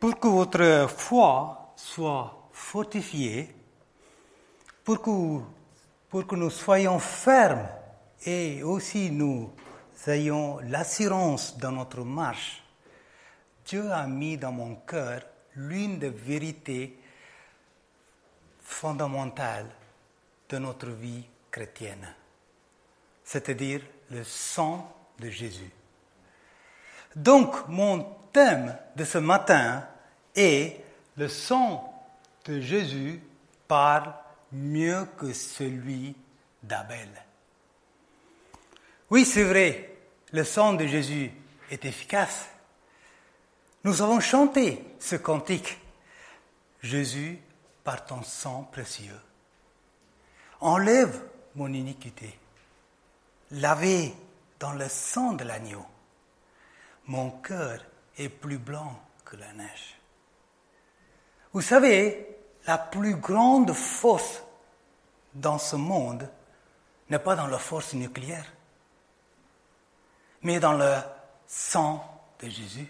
Pour que votre foi soit fortifiée, pour que, nous soyons fermes et aussi nous ayons l'assurance dans notre marche, Dieu a mis dans mon cœur l'une des vérités fondamentales de notre vie chrétienne, c'est-à-dire le sang de Jésus. Donc, mon thème de ce matin est le sang de Jésus parle mieux que celui d'Abel. Oui, c'est vrai, le sang de Jésus est efficace. Nous avons chanté ce cantique. Jésus, par ton sang précieux, enlève mon iniquité, lavé dans le sang de l'agneau mon cœur est plus blanc que la neige. Vous savez, la plus grande force dans ce monde n'est pas dans la force nucléaire, mais dans le sang de Jésus.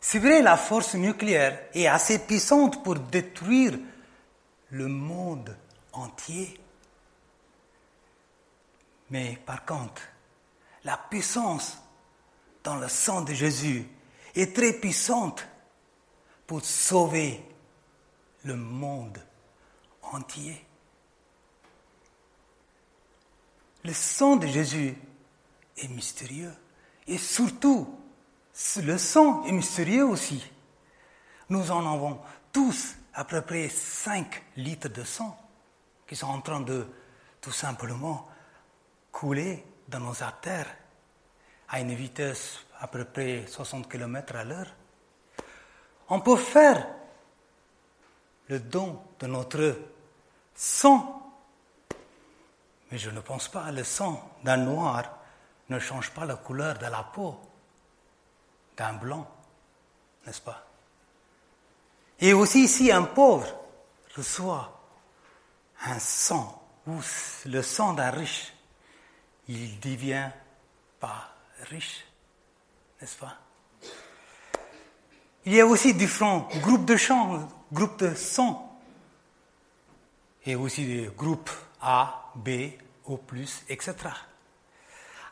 C'est vrai, la force nucléaire est assez puissante pour détruire le monde entier. Mais par contre, la puissance dans le sang de Jésus est très puissante pour sauver le monde entier. Le sang de Jésus est mystérieux et surtout, le sang est mystérieux aussi. Nous en avons tous à peu près 5 litres de sang qui sont en train de tout simplement couler dans nos artères à une vitesse à peu près 60 km à l'heure, on peut faire le don de notre sang. Mais je ne pense pas, le sang d'un noir ne change pas la couleur de la peau d'un blanc, n'est-ce pas? Et aussi si un pauvre reçoit un sang ou le sang d'un riche, il devient pas riche, n'est-ce pas? Il y a aussi différents groupes de chants, groupes de sons, et aussi des groupes A, B, O, etc.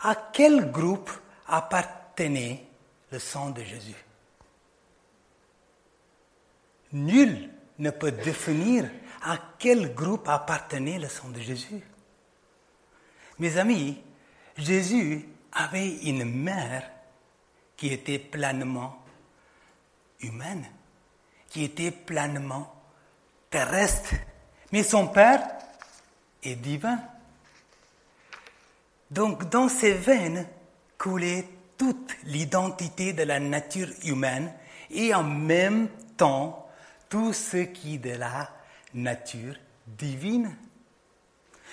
À quel groupe appartenait le sang de Jésus? Nul ne peut définir à quel groupe appartenait le sang de Jésus. Mes amis, Jésus avait une mère qui était pleinement humaine, qui était pleinement terrestre, mais son père est divin. Donc dans ses veines coulait toute l'identité de la nature humaine et en même temps tout ce qui de la nature divine.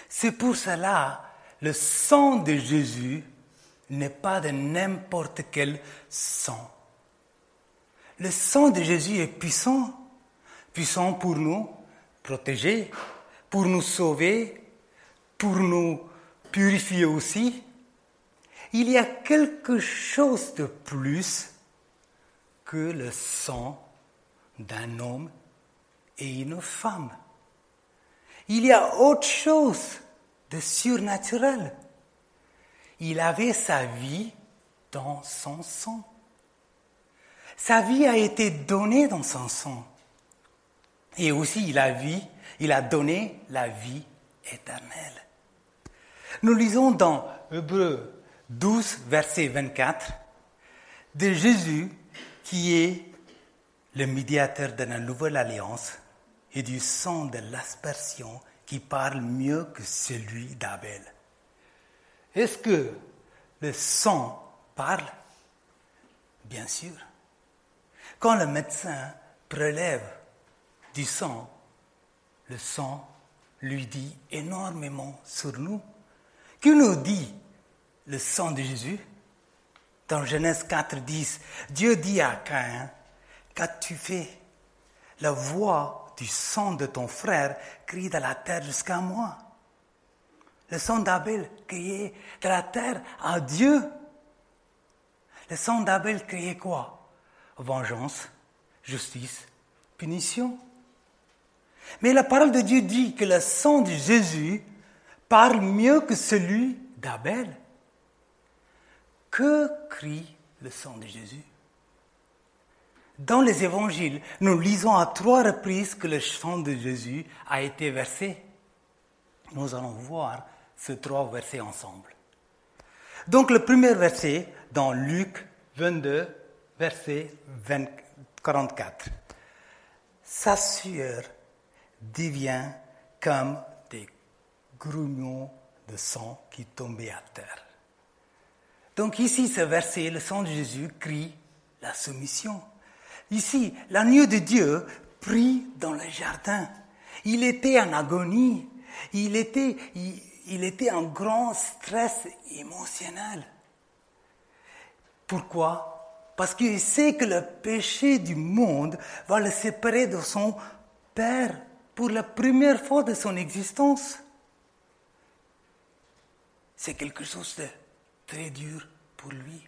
C'est pour cela le sang de Jésus n'est pas de n'importe quel sang. Le sang de Jésus est puissant, puissant pour nous protéger, pour nous sauver, pour nous purifier aussi. Il y a quelque chose de plus que le sang d'un homme et une femme. Il y a autre chose de surnaturel il avait sa vie dans son sang. Sa vie a été donnée dans son sang. Et aussi, il a, vu, il a donné la vie éternelle. Nous lisons dans Hébreu 12, verset 24, de Jésus qui est le médiateur de la nouvelle alliance et du sang de l'aspersion qui parle mieux que celui d'Abel. Est-ce que le sang parle? Bien sûr. Quand le médecin prélève du sang, le sang lui dit énormément sur nous. Que nous dit le sang de Jésus? Dans Genèse 4, 10, Dieu dit à Caïn, qu'as-tu fait La voix du sang de ton frère crie de la terre jusqu'à moi. Le sang d'Abel criait de la terre à Dieu. Le sang d'Abel criait quoi? Vengeance, justice, punition. Mais la parole de Dieu dit que le sang de Jésus parle mieux que celui d'Abel. Que crie le sang de Jésus? Dans les évangiles, nous lisons à trois reprises que le sang de Jésus a été versé. Nous allons voir ces trois versets ensemble. Donc le premier verset dans Luc 22, verset 44. Sa sueur devient comme des grumeaux de sang qui tombaient à terre. Donc ici, ce verset, le sang de Jésus crie la soumission. Ici, l'agneau de Dieu prie dans le jardin. Il était en agonie. Il était, il était en grand stress émotionnel. Pourquoi? Parce qu'il sait que le péché du monde va le séparer de son Père pour la première fois de son existence. C'est quelque chose de très dur pour lui.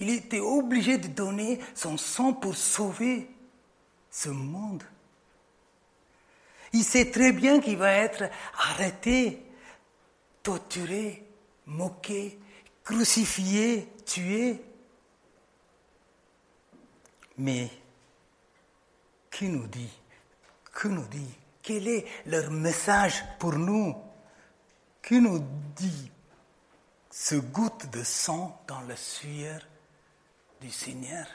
Il était obligé de donner son sang pour sauver ce monde. Il sait très bien qu'il va être arrêté, torturé, moqué, crucifié, tué. Mais qui nous dit Que nous dit Quel est leur message pour nous? Qui nous dit ce goutte de sang dans le sueur du Seigneur?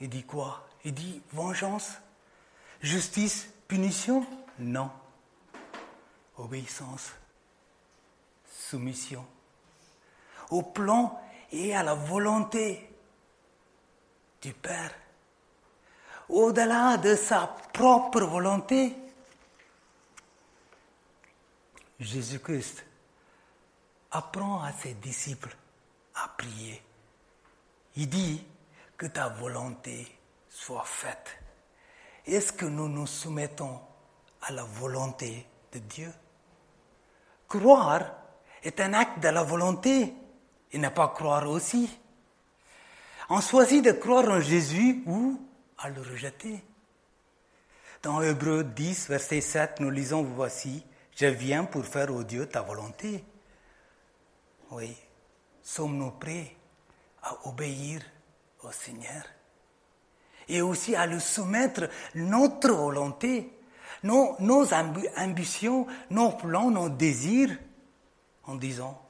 Il dit quoi? Il dit vengeance, justice, punition? Non. Obéissance, soumission, au plan et à la volonté du Père. Au-delà de sa propre volonté, Jésus-Christ apprend à ses disciples à prier. Il dit que ta volonté soit faite. Est-ce que nous nous soumettons à la volonté de Dieu? Croire est un acte de la volonté et ne pas croire aussi. On choisit de croire en Jésus ou à le rejeter. Dans Hébreu 10, verset 7, nous lisons Voici, je viens pour faire au Dieu ta volonté. Oui, sommes-nous prêts à obéir au Seigneur et aussi à lui soumettre notre volonté nos ambitions, nos plans, nos désirs, en disant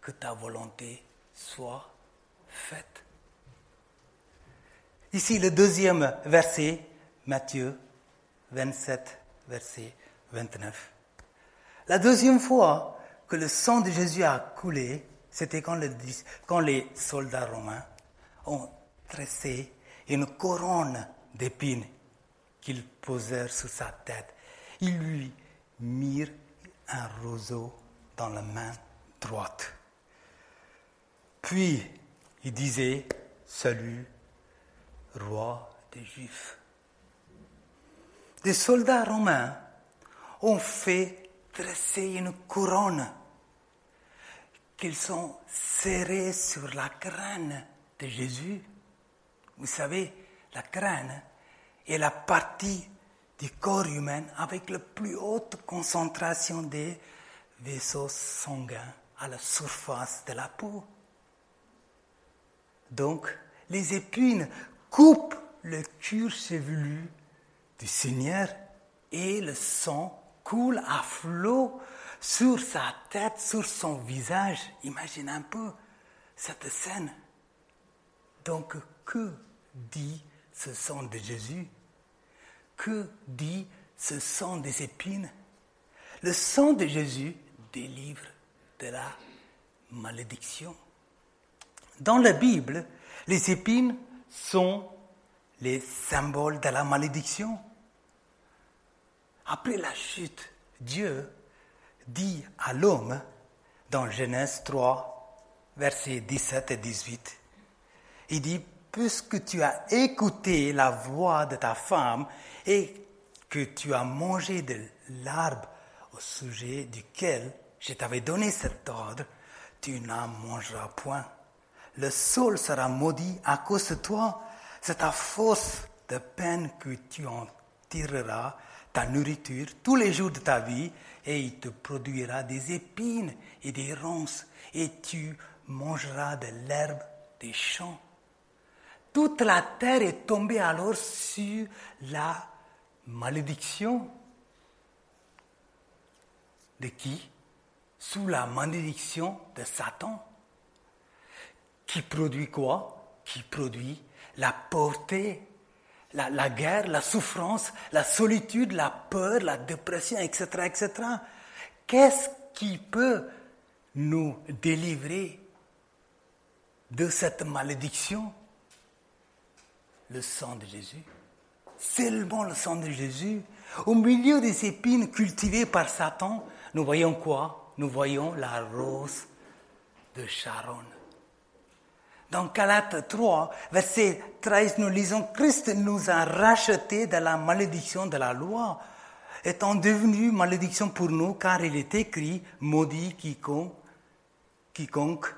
que ta volonté soit faite. Ici, le deuxième verset, Matthieu 27, verset 29. La deuxième fois que le sang de Jésus a coulé, c'était quand, les soldats romains ont tressé une couronne d'épines qu'ils posèrent sur sa tête. Ils lui mirent un roseau dans la main droite. Puis il disait, Salut, roi des Juifs. Des soldats romains ont fait dresser une couronne qu'ils ont serrée sur la crâne de Jésus. Vous savez, la crâne, est la partie du corps humain avec la plus haute concentration des vaisseaux sanguins à la surface de la peau. Donc, les épines coupent le cuir chevelu du Seigneur et le sang coule à flot sur sa tête, sur son visage. Imagine un peu cette scène. Donc, que dit ce sang de Jésus? Que dit ce sang des épines? Le sang de Jésus délivre de la malédiction. Dans la Bible, les épines sont les symboles de la malédiction. Après la chute, Dieu dit à l'homme, dans Genèse 3, versets 17 et 18, il dit, puisque tu as écouté la voix de ta femme et que tu as mangé de l'arbre au sujet duquel je t'avais donné cet ordre, tu n'en mangeras point. Le sol sera maudit à cause de toi. C'est ta force de peine que tu en tireras ta nourriture tous les jours de ta vie et il te produira des épines et des ronces et tu mangeras de l'herbe des champs. Toute la terre est tombée alors sur la malédiction. De qui? Sous la malédiction de Satan. Qui produit quoi? Qui produit la pauvreté, la, guerre, la souffrance, la solitude, la peur, la dépression, etc., etc. Qu'est-ce qui peut nous délivrer de cette malédiction? Le sang de Jésus. Seulement le sang de Jésus. Au milieu des épines cultivées par Satan, nous voyons quoi? Nous voyons la rose de Sharon. Dans Galates 3, verset 13, nous lisons Christ nous a rachetés de la malédiction de la loi, étant devenu malédiction pour nous, car il est écrit maudit quiconque, quiconque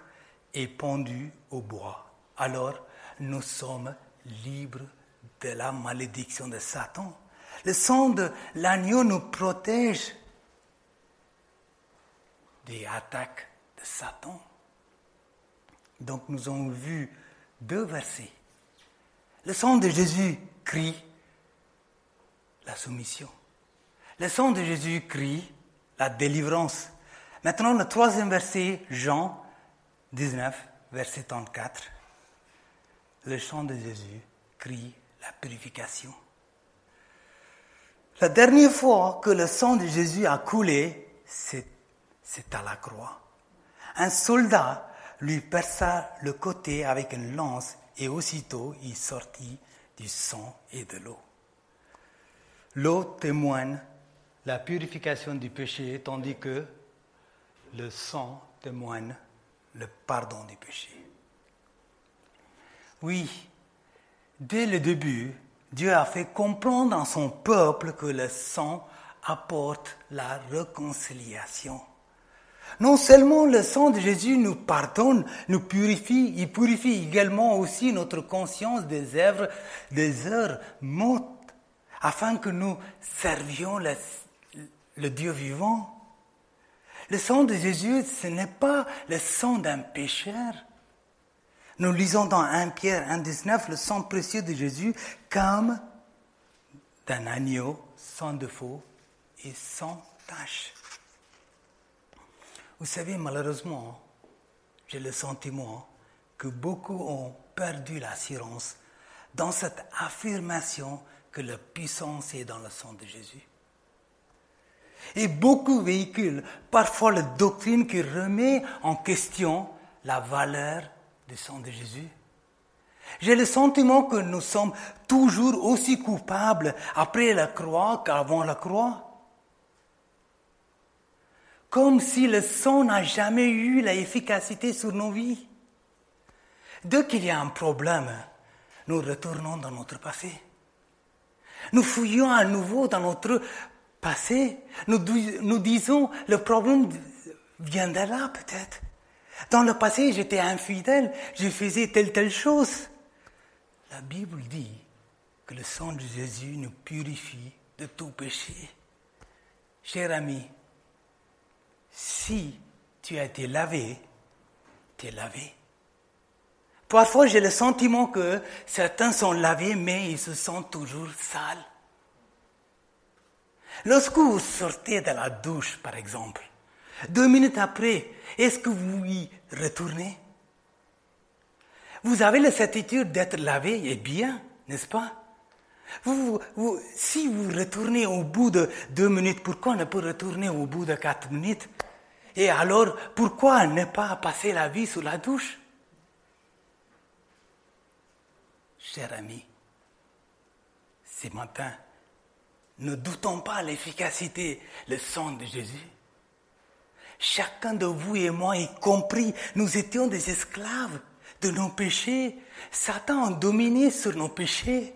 est pendu au bois. Alors, nous sommes libres de la malédiction de Satan. Le sang de l'agneau nous protège des attaques de Satan. Donc nous avons vu deux versets. Le sang de Jésus crie la soumission. Le sang de Jésus crie la délivrance. Maintenant, le troisième verset, Jean 19, verset 34. Le sang de Jésus crie la purification. La dernière fois que le sang de Jésus a coulé, c'est à la croix. Un soldat lui perça le côté avec une lance et aussitôt il sortit du sang et de l'eau. L'eau témoigne la purification du péché, tandis que le sang témoigne le pardon du péché. Oui, dès le début, Dieu a fait comprendre à son peuple que le sang apporte la réconciliation. Non seulement le sang de Jésus nous pardonne, nous purifie, il purifie également aussi notre conscience des œuvres, des heures mortes, afin que nous servions le, Dieu vivant. Le sang de Jésus, ce n'est pas le sang d'un pécheur. Nous lisons dans 1 Pierre 1,19 le sang précieux de Jésus comme d'un agneau sans défaut et sans tache. Vous savez, malheureusement, j'ai le sentiment que beaucoup ont perdu l'assurance dans cette affirmation que la puissance est dans le sang de Jésus. Et beaucoup véhiculent parfois la doctrine qui remet en question la valeur du sang de Jésus. J'ai le sentiment que nous sommes toujours aussi coupables après la croix qu'avant la croix comme si le sang n'a jamais eu l'efficacité sur nos vies. Dès qu'il y a un problème, nous retournons dans notre passé. Nous fouillons à nouveau dans notre passé. Nous, nous disons, le problème vient de là peut-être. Dans le passé, j'étais infidèle, je faisais telle, telle chose. La Bible dit que le sang de Jésus nous purifie de tout péché. Cher ami, si tu as été lavé, tu es lavé. Parfois, j'ai le sentiment que certains sont lavés, mais ils se sentent toujours sales. Lorsque vous sortez de la douche, par exemple, deux minutes après, est-ce que vous y retournez? Vous avez la certitude d'être lavé et bien, n'est-ce pas? Vous, Si vous retournez au bout de deux minutes, pourquoi ne pas retourner au bout de quatre minutes? Et alors, pourquoi ne pas passer la vie sous la douche? Cher ami, ce matin, ne doutons pas l'efficacité, le sang de Jésus. Chacun de vous et moi, y compris, nous étions des esclaves de nos péchés. Satan a dominé sur nos péchés.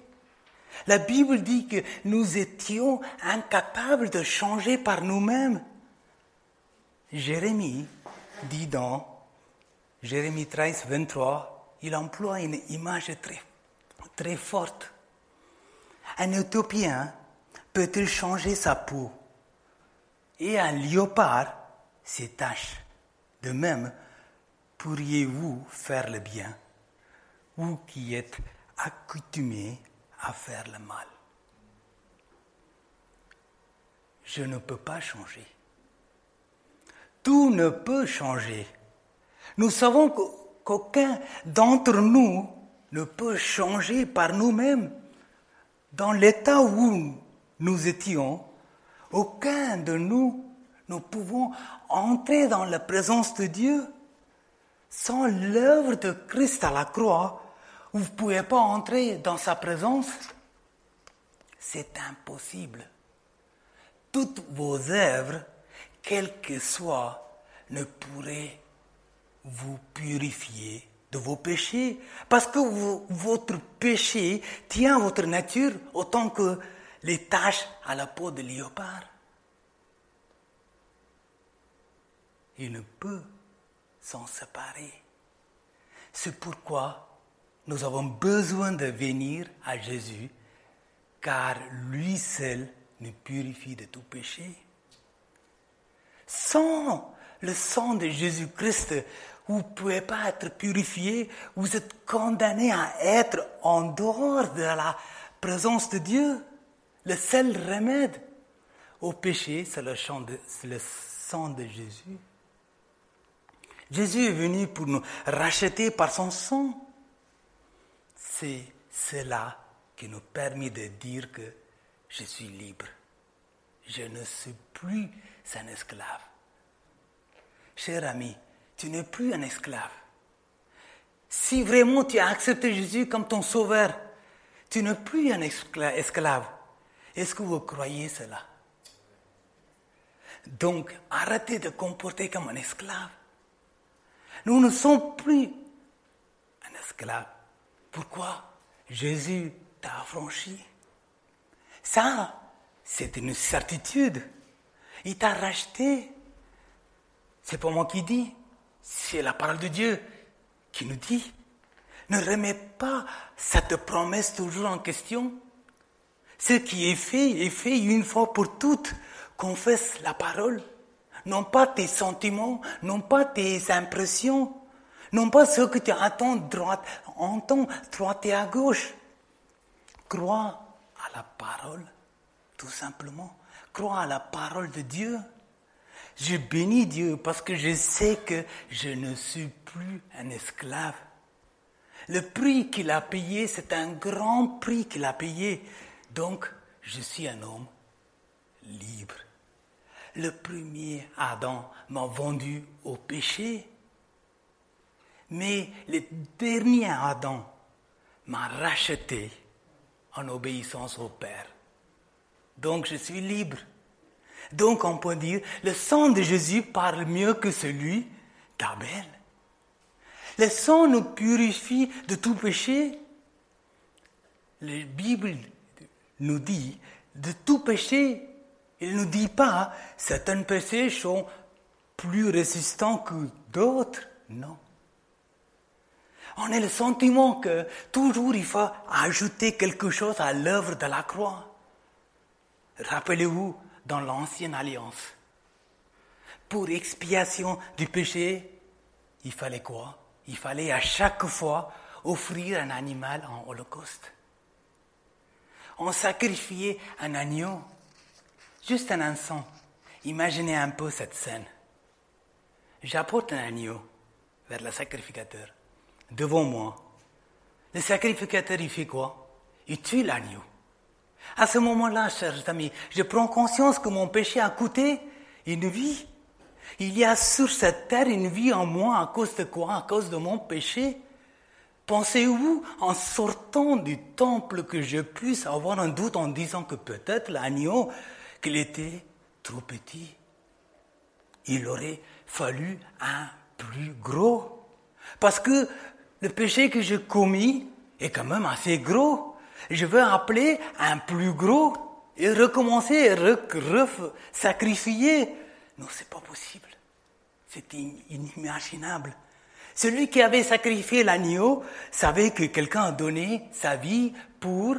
La Bible dit que nous étions incapables de changer par nous-mêmes. Jérémie dit dans Jérémie 13, 23, il emploie une image très, très forte. Un Éthiopien peut-il changer sa peau? Et un léopard ses taches De même, pourriez-vous faire le bien, vous qui êtes accoutumés à faire le mal Je ne peux pas changer. Tout ne peut changer. Nous savons qu'aucun d'entre nous ne peut changer par nous-mêmes. Dans l'état où nous étions, aucun de nous ne pouvons entrer dans la présence de Dieu. Sans l'œuvre de Christ à la croix, vous ne pouvez pas entrer dans sa présence. C'est impossible. Toutes vos œuvres, quelles que soient, ne pourraient vous purifier de vos péchés, parce que votre péché tient votre nature autant que les taches à la peau de léopard. Il ne peut s'en séparer. C'est pourquoi nous avons besoin de venir à Jésus, car lui seul nous purifie de tout péché. Sans le sang de Jésus-Christ, vous ne pouvez pas être purifié, vous êtes condamné à être en dehors de la présence de Dieu. Le seul remède au péché, c'est le, le sang de Jésus. Jésus est venu pour nous racheter par son sang. C'est cela qui nous permet de dire que je suis libre. Je ne suis plus un esclave. Cher ami, tu n'es plus un esclave. Si vraiment tu as accepté Jésus comme ton sauveur, tu n'es plus un esclave. Est-ce que vous croyez cela? Donc, arrêtez de comporter comme un esclave. Nous ne sommes plus un esclave. Pourquoi Jésus t'a affranchi? Ça, c'est une certitude. Il t'a racheté. C'est pas moi qui dis, c'est la parole de Dieu qui nous dit. Ne remets pas cette promesse toujours en question. Ce qui est fait est fait une fois pour toutes. Confesse la parole. Non pas tes sentiments, non pas tes impressions, non pas ce que tu entends droite, entends droite et à gauche. Crois à la parole, tout simplement. Crois à la parole de Dieu. Je bénis Dieu parce que je sais que je ne suis plus un esclave. Le prix qu'il a payé, c'est un grand prix qu'il a payé. Donc, je suis un homme libre. Le premier Adam m'a vendu au péché, mais le dernier Adam m'a racheté en obéissance au Père. Donc, je suis libre. Donc, on peut dire, le sang de Jésus parle mieux que celui d'Abel. Le sang nous purifie de tout péché. La Bible nous dit de tout péché. Il ne nous dit pas certains péchés sont plus résistants que d'autres. Non. On a le sentiment que toujours il faut ajouter quelque chose à l'œuvre de la croix. Rappelez-vous, dans l'ancienne alliance, pour expiation du péché, il fallait quoi? Il fallait à chaque fois offrir un animal en holocauste on sacrifiait un agneau, juste un instant. Imaginez un peu cette scène. J'apporte un agneau vers le sacrificateur, devant moi. Le sacrificateur, il fait quoi? Il tue l'agneau. À ce moment-là, chers amis, je prends conscience que mon péché a coûté une vie. Il y a sur cette terre une vie en moi à cause de quoi? À cause de mon péché. Pensez-vous, en sortant du temple, que je puisse avoir un doute en disant que peut-être l'agneau, qu'il était trop petit? Il aurait fallu un plus gros. Parce que le péché que j'ai commis est quand même assez gros. Je veux appeler un plus gros et recommencer, re, sacrifier. Non, c'est pas possible. C'est inimaginable. Celui qui avait sacrifié l'agneau savait que quelqu'un a donné sa vie pour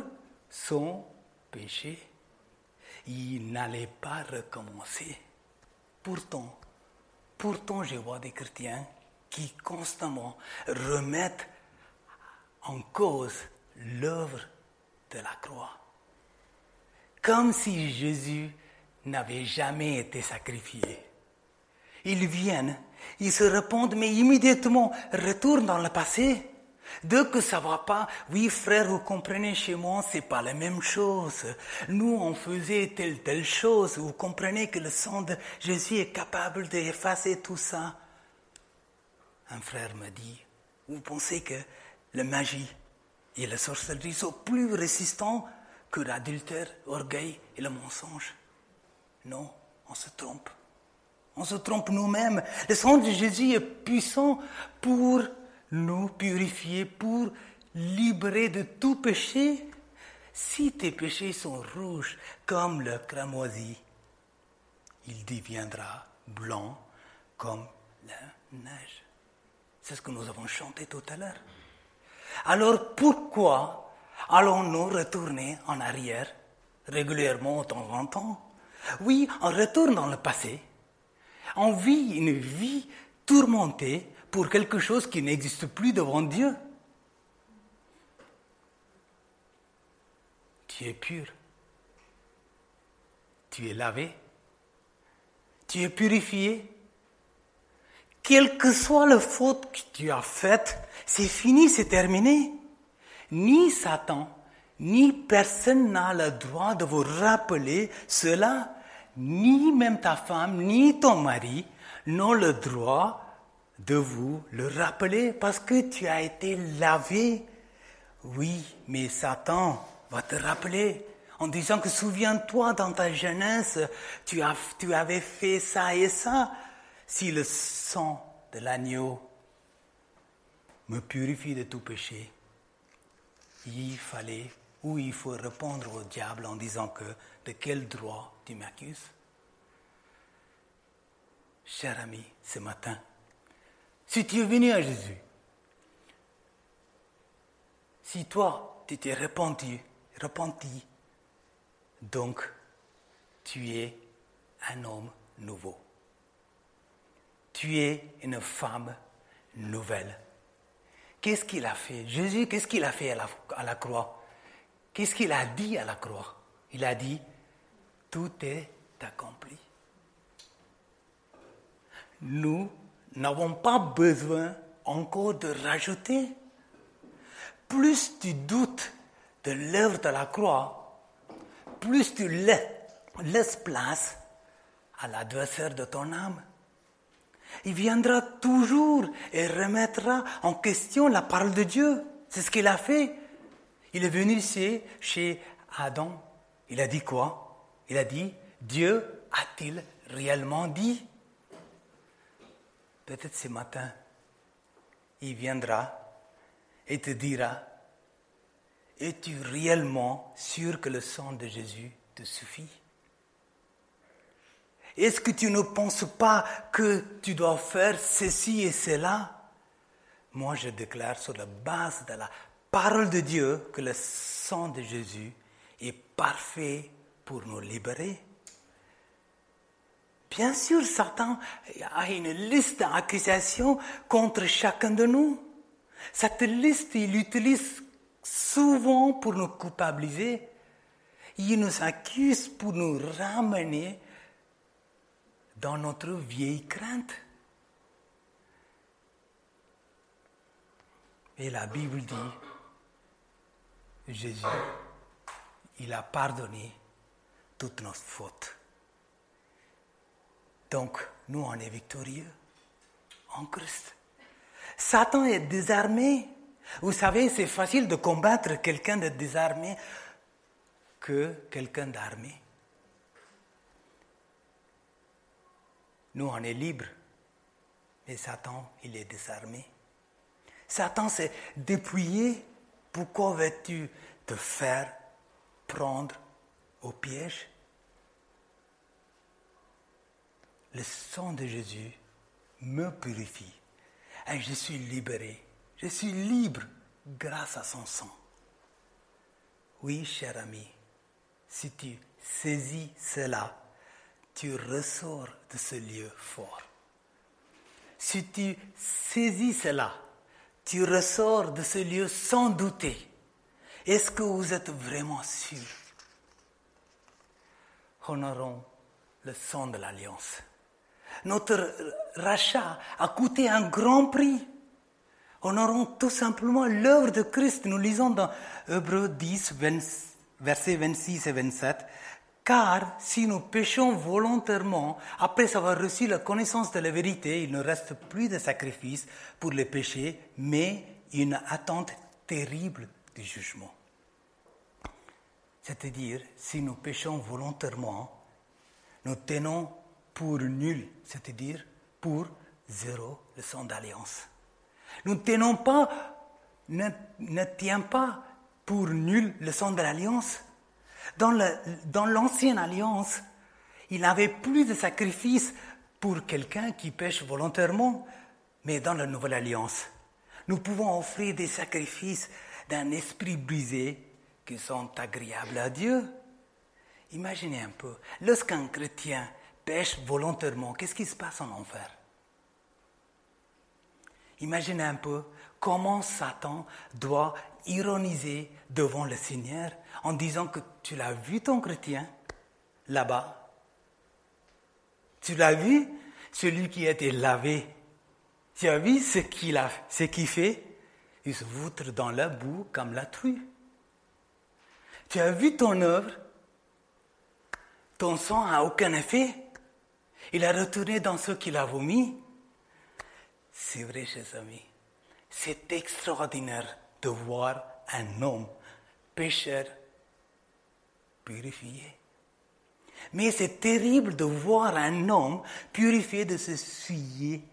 son péché. Il n'allait pas recommencer. Pourtant, pourtant, je vois des chrétiens qui constamment remettent en cause l'œuvre de la croix. Comme si Jésus n'avait jamais été sacrifié. Ils viennent ils se répondent, mais immédiatement retournent dans le passé. Dès que ça va pas, oui frère, vous comprenez, chez moi, c'est pas la même chose. Nous, on faisait telle, telle chose. Vous comprenez que le sang de Jésus est capable d'effacer tout ça. Un frère me dit, vous pensez que la magie et la sorcellerie sont plus résistants que l'adultère, l'orgueil et le mensonge? Non, on se trompe. On se trompe nous-mêmes. Le sang de Jésus est puissant pour nous purifier, pour libérer de tout péché. Si tes péchés sont rouges comme le cramoisi, il deviendra blanc comme la neige. C'est ce que nous avons chanté tout à l'heure. Alors pourquoi allons-nous retourner en arrière régulièrement de temps en temps? Oui, on retourne dans le passé on vit une vie tourmentée pour quelque chose qui n'existe plus devant Dieu. Tu es pur. Tu es lavé. Tu es purifié. Quelle que soit la faute que tu as faite, c'est fini, c'est terminé. Ni Satan, ni personne n'a le droit de vous rappeler cela ni même ta femme, ni ton mari n'ont le droit de vous le rappeler parce que tu as été lavé. Oui, mais Satan va te rappeler en disant que souviens-toi dans ta jeunesse, tu, as, tu avais fait ça et ça. Si le sang de l'agneau me purifie de tout péché, il fallait ou il faut répondre au diable en disant que de quel droit tu m'accuses? Cher ami, ce matin, si tu es venu à Jésus, si toi, tu t'es repenti, repenti, donc tu es un homme nouveau. Tu es une femme nouvelle. Qu'est-ce qu'il a fait? Jésus, qu'est-ce qu'il a fait à la croix? Qu'est-ce qu'il a dit à la croix? Il a dit, tout est accompli. Nous n'avons pas besoin encore de rajouter. Plus tu doutes de l'œuvre de la croix, plus tu laisses place à l'adversaire de ton âme. Il viendra toujours et remettra en question la parole de Dieu. C'est ce qu'il a fait. Il est venu ici, chez Adam. Il a dit quoi? Il a dit, Dieu a-t-il réellement dit? Peut-être ce matin, il viendra et te dira, es-tu réellement sûr que le sang de Jésus te suffit? Est-ce que tu ne penses pas que tu dois faire ceci et cela? Moi, je déclare sur la base de la parole de Dieu que le sang de Jésus est parfait pour nous libérer. Bien sûr, Satan a une liste d'accusations contre chacun de nous. Cette liste, il l'utilise souvent pour nous culpabiliser. Il nous accuse pour nous ramener dans notre vieille crainte. Et la Bible dit, Jésus, il a pardonné toutes nos fautes. Donc, nous, on est victorieux en Christ. Satan est désarmé. Vous savez, c'est facile de combattre quelqu'un de désarmé que quelqu'un d'armé. Nous, on est libres, mais Satan, il est désarmé. Satan s'est dépouillé. Pourquoi veux-tu te faire prendre au piège? Le sang de Jésus me purifie et je suis libéré. Je suis libre grâce à son sang. Oui, cher ami, si tu saisis cela, tu ressors de ce lieu fort. Si tu saisis cela, tu ressors de ce lieu sans douter. Est-ce que vous êtes vraiment sûr? Honorons le sang de l'alliance. Notre rachat a coûté un grand prix. Honorons tout simplement l'œuvre de Christ. Nous lisons dans Hébreux 10, versets 26 et 27. Car si nous péchons volontairement, après avoir reçu la connaissance de la vérité, il ne reste plus de sacrifice pour les péchés, mais une attente terrible du jugement. C'est-à-dire, si nous péchons volontairement, nous tenons pour nul, c'est-à-dire pour zéro le sang d'alliance. Nous ne tenons pas, ne, ne pas pour nul le sang de l'alliance. Dans l'ancienne alliance, il n'avait plus de sacrifice pour quelqu'un qui pêche volontairement, mais dans la nouvelle alliance, nous pouvons offrir des sacrifices d'un esprit brisé qui sont agréables à Dieu. Imaginez un peu, lorsqu'un chrétien pêche volontairement, qu'est-ce qui se passe en enfer? Imaginez un peu comment Satan doit ironiser devant le Seigneur en disant que tu l'as vu ton chrétien là-bas. Tu l'as vu celui qui a été lavé. Tu as vu ce qu'il a, ce qu'il fait? Il se voutre dans la boue comme la truie. Tu as vu ton œuvre? Ton sang n'a aucun effet. Il a retourné dans ce qu'il a vomi. C'est vrai, chers amis. C'est extraordinaire de voir un homme pécheur purifié. Mais c'est terrible de voir un homme purifié de se suyer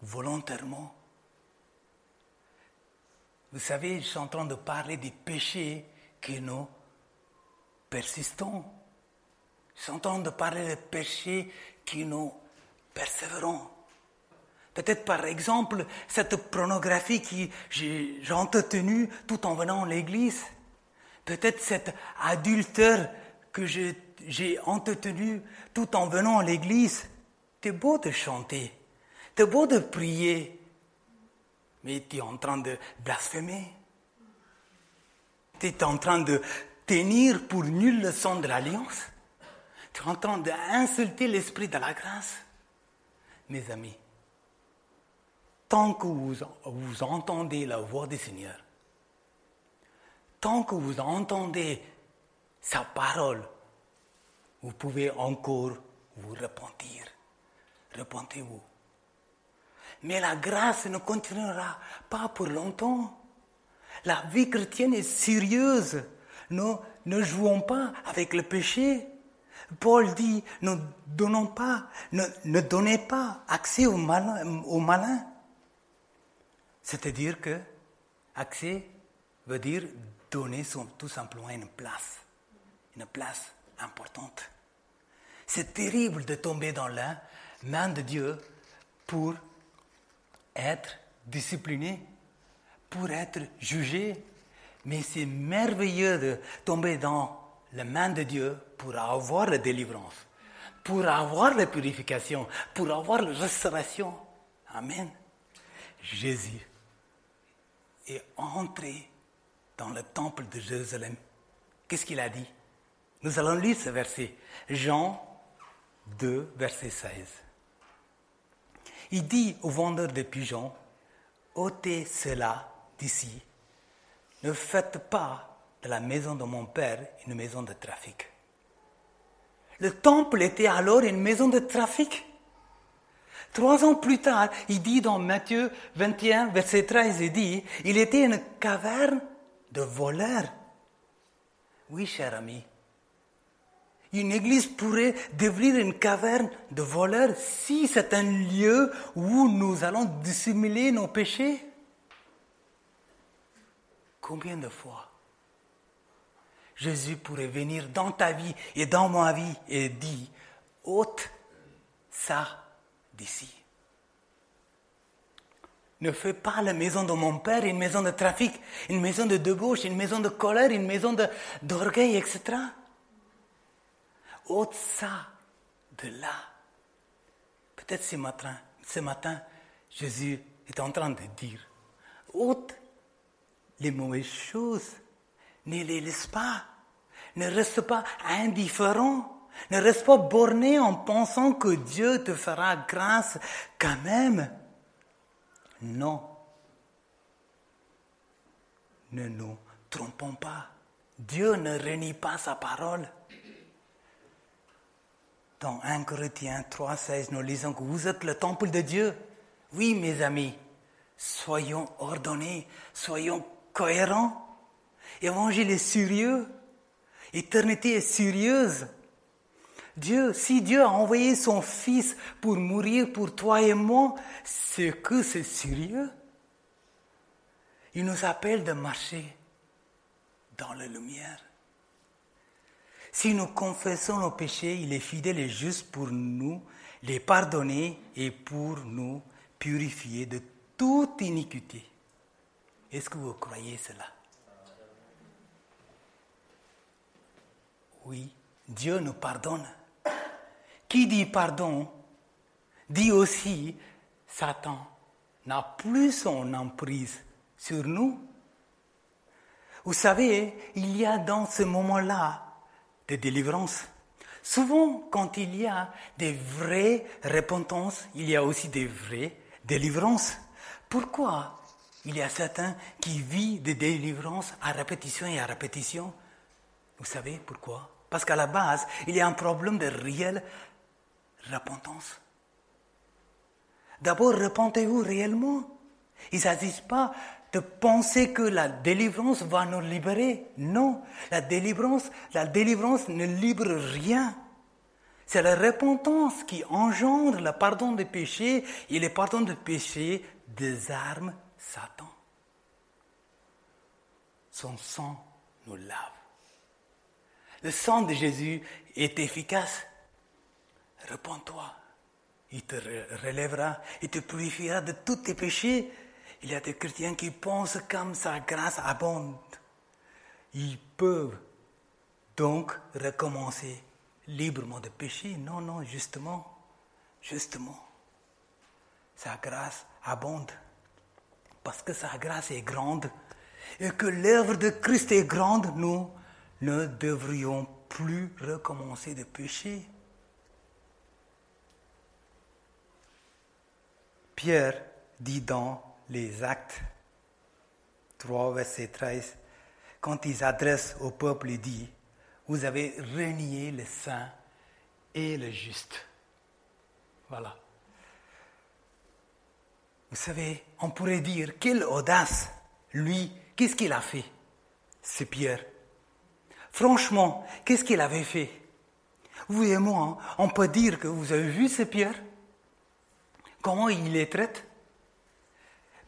volontairement. Vous savez, je suis en train de parler des péchés que nous persistons. Je suis en train de parler des péchés qui nous persévérons. Peut-être par exemple cette pornographie que j'ai entretenue tout en venant à l'église. Peut-être cet adultère que j'ai entretenu tout en venant à l'église. C'est beau de chanter, c'est beau de prier, mais tu es en train de blasphémer. Tu es en train de tenir pour nul le son de l'alliance. Tu es en train d'insulter l'esprit de la grâce. Mes amis, tant que vous entendez la voix du Seigneur, tant que vous entendez sa parole, vous pouvez encore vous repentir. Repentez-vous. Mais la grâce ne continuera pas pour longtemps. La vie chrétienne est sérieuse. Nous ne jouons pas avec le péché. Paul dit, ne donnons pas, ne, donnez pas accès au malin. Au malin. C'est-à-dire que accès veut dire donner tout simplement une place, une place importante. C'est terrible de tomber dans la main de Dieu pour être discipliné, pour être jugé, mais c'est merveilleux de tomber dans la main de Dieu pour avoir la délivrance, pour avoir la purification, pour avoir la restauration. Amen. Jésus est entré dans le temple de Jérusalem. Qu'est-ce qu'il a dit? Nous allons lire ce verset. Jean 2, verset 16. Il dit au vendeur de pigeons, ôtez cela d'ici. Ne faites pas de la maison de mon père une maison de trafic. Le temple était alors une maison de trafic? Trois ans plus tard, il dit dans Matthieu 21, verset 13, il dit, il était une caverne de voleurs. Oui, cher ami. Une église pourrait devenir une caverne de voleurs si c'est un lieu où nous allons dissimuler nos péchés. Combien de fois Jésus pourrait venir dans ta vie et dans ma vie et dire, ôte ça d'ici. Ne fais pas la maison de mon père une maison de trafic, une maison de débauche, une maison de colère, une maison d'orgueil, etc. Ça de là. Peut-être ce matin, ce matin, Jésus est en train de dire, ôte les mauvaises choses, ne les laisse pas, ne reste pas indifférent. Ne reste pas borné en pensant que Dieu te fera grâce quand même. Non. Ne nous trompons pas. Dieu ne renie pas sa parole. Dans 1 Corinthiens 3, 16, nous lisons que vous êtes le temple de Dieu. Oui, mes amis, soyons ordonnés, soyons cohérents. Évangile est sérieux. Éternité est sérieuse. Dieu, si Dieu a envoyé son Fils pour mourir pour toi et moi, c'est que c'est sérieux. Il nous appelle de marcher dans la lumière. Si nous confessons nos péchés, il est fidèle et juste pour nous les pardonner et pour nous purifier de toute iniquité. Est-ce que vous croyez cela? Oui, Dieu nous pardonne. Qui dit pardon dit aussi Satan n'a plus son emprise sur nous. Vous savez, il y a dans ce moment-là des délivrances. Souvent, quand il y a des vraies repentances, il y a aussi des vraies délivrances. Pourquoi il y a certains qui vivent des délivrances à répétition et à répétition? Vous savez pourquoi? Parce qu'à la base, il y a un problème de réelle repentance. D'abord, repentez-vous réellement. Il ne s'agit pas de penser que la délivrance va nous libérer. Non, la délivrance, la délivrance ne libère rien. C'est la repentance qui engendre le pardon des péchés et le pardon des péchés désarme Satan. Son sang nous lave. Le sang de Jésus est efficace Réponds-toi. Il te relèvera, il te purifiera de tous tes péchés. Il y a des chrétiens qui pensent comme sa grâce abonde. Ils peuvent donc recommencer librement de pécher. Non, non, justement, justement, sa grâce abonde. Parce que sa grâce est grande et que l'œuvre de Christ est grande, nous ne devrions plus recommencer de pécher. Pierre dit dans les Actes 3, verset 13, quand il s'adresse au peuple, il dit, vous avez renié le saint et le juste. Voilà. Vous savez, on pourrait dire, quelle audace, lui, qu'est-ce qu'il a fait C'est Pierre? Franchement, qu'est-ce qu'il avait fait? Vous et moi, on peut dire que vous avez vu ce Pierre? Comment il les traite?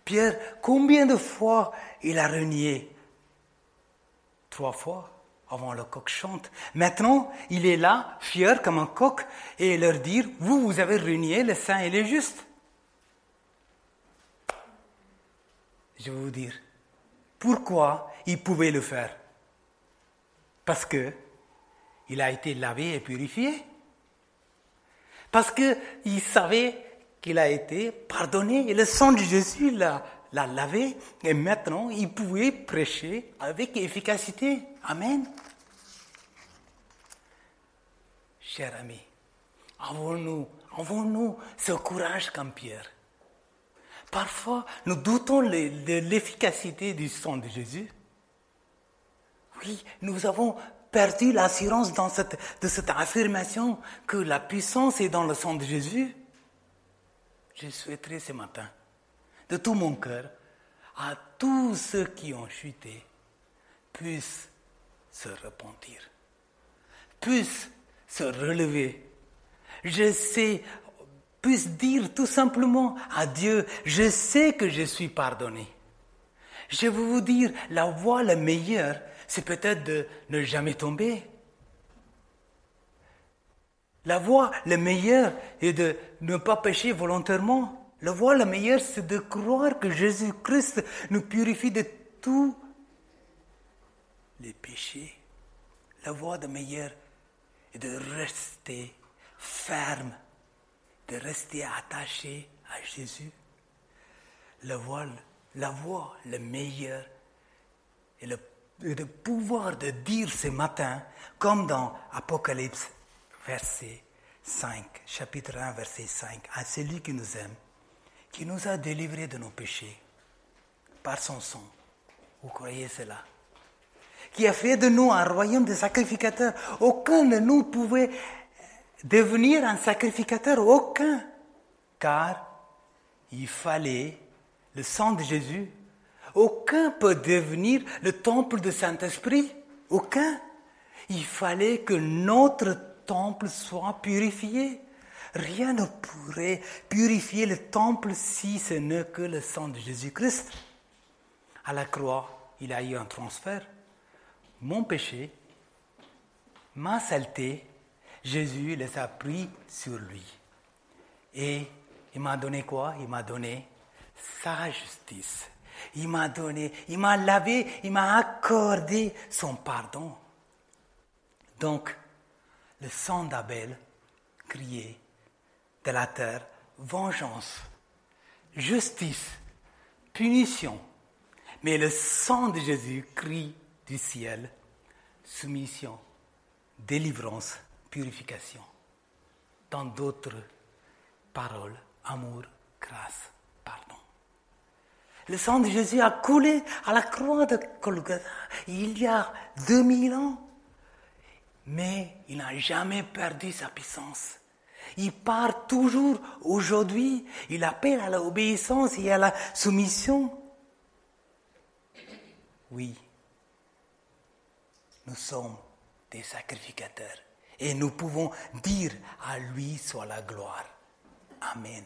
Pierre, combien de fois il a renié? Trois fois avant le coq chante. Maintenant, il est là, fier comme un coq, et leur dire, vous, vous avez renié le saint et le juste. Je vais vous dire, pourquoi il pouvait le faire? Parce que il a été lavé et purifié. Parce qu'il savait qu'il a été pardonné et le sang de Jésus l'a, lavé et maintenant il pouvait prêcher avec efficacité. Amen. Cher ami, avons-nous, avons-nous ce courage comme Pierre? Parfois, nous doutons de l'efficacité du sang de Jésus. Oui, nous avons perdu l'assurance de cette affirmation que la puissance est dans le sang de Jésus. Je souhaiterais ce matin, de tout mon cœur, à tous ceux qui ont chuté, puissent se repentir, puissent se relever. Je sais, puissent dire tout simplement à Dieu, je sais que je suis pardonné. Je veux vous dire, la voie la meilleure, c'est peut-être de ne jamais tomber. La voie la meilleure est de ne pas pécher volontairement. La voie la meilleure, c'est de croire que Jésus-Christ nous purifie de tous les péchés. La voie la meilleure est de rester ferme, de rester attaché à Jésus. La voie, la voie la meilleure est, le, de pouvoir de dire ce matin, comme dans Apocalypse verset 5, chapitre 1, verset 5, à celui qui nous aime, qui nous a délivrés de nos péchés par son sang. Vous croyez cela? Qui a fait de nous un royaume de sacrificateurs. Aucun de nous pouvait devenir un sacrificateur, aucun. Car il fallait le sang de Jésus. Aucun peut devenir le temple du Saint-Esprit. Aucun. Il fallait que notre temple soit purifié. Rien ne pourrait purifier le temple si ce n'est que le sang de Jésus-Christ. À la croix, il a eu un transfert. Mon péché, ma saleté, Jésus les a pris sur lui. Et il m'a donné quoi? Il m'a donné sa justice. Il m'a donné, il m'a lavé, il m'a accordé son pardon. Donc, le sang d'Abel criait de la terre vengeance, justice, punition. Mais le sang de Jésus crie du ciel soumission, délivrance, purification. Dans d'autres paroles, amour, grâce, pardon. Le sang de Jésus a coulé à la croix de Golgotha il y a 2000 ans mais il n'a jamais perdu sa puissance. Il part toujours aujourd'hui. Il appelle à l'obéissance et à la soumission. Oui, nous sommes des sacrificateurs et nous pouvons dire à lui soit la gloire. Amen.